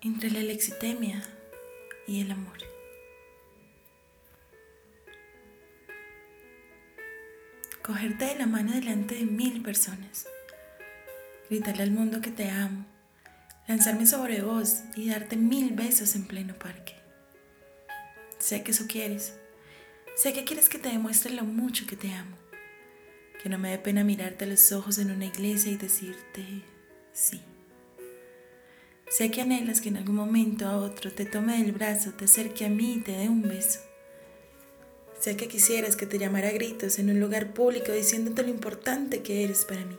entre la lexitemia y el amor. Cogerte de la mano delante de mil personas, gritarle al mundo que te amo, lanzarme sobre vos y darte mil besos en pleno parque. Sé que eso quieres. Sé que quieres que te demuestre lo mucho que te amo. Que no me dé pena mirarte a los ojos en una iglesia y decirte sí. Sé que anhelas que en algún momento a otro te tome del brazo, te acerque a mí y te dé un beso. Sé que quisieras que te llamara a gritos en un lugar público diciéndote lo importante que eres para mí.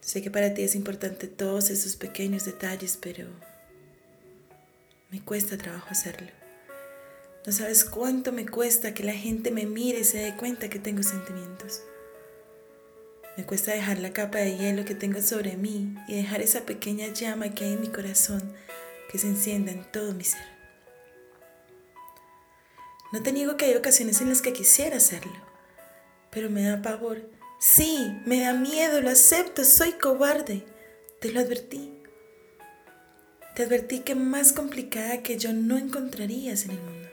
Sé que para ti es importante todos esos pequeños detalles, pero me cuesta trabajo hacerlo. No sabes cuánto me cuesta que la gente me mire y se dé cuenta que tengo sentimientos. Me cuesta dejar la capa de hielo que tengo sobre mí y dejar esa pequeña llama que hay en mi corazón que se encienda en todo mi ser. No te niego que hay ocasiones en las que quisiera hacerlo, pero me da pavor. Sí, me da miedo, lo acepto, soy cobarde. Te lo advertí. Te advertí que más complicada que yo no encontrarías en el mundo.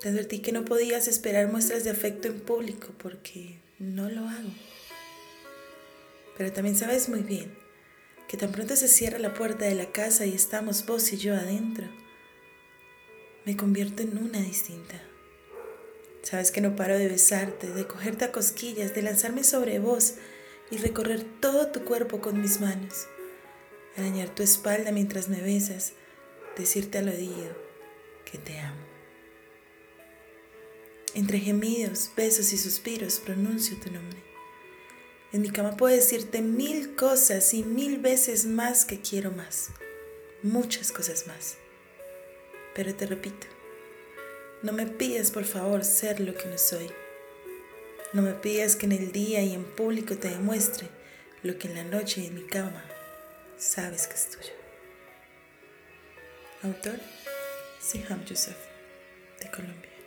Te advertí que no podías esperar muestras de afecto en público porque no lo hago. Pero también sabes muy bien que tan pronto se cierra la puerta de la casa y estamos vos y yo adentro, me convierto en una distinta. Sabes que no paro de besarte, de cogerte a cosquillas, de lanzarme sobre vos y recorrer todo tu cuerpo con mis manos, arañar tu espalda mientras me besas, decirte al oído que te amo. Entre gemidos, besos y suspiros pronuncio tu nombre. En mi cama puedo decirte mil cosas y mil veces más que quiero más. Muchas cosas más. Pero te repito, no me pidas por favor ser lo que no soy. No me pidas que en el día y en público te demuestre lo que en la noche y en mi cama sabes que es tuyo. Autor, Siham Yusuf, de Colombia.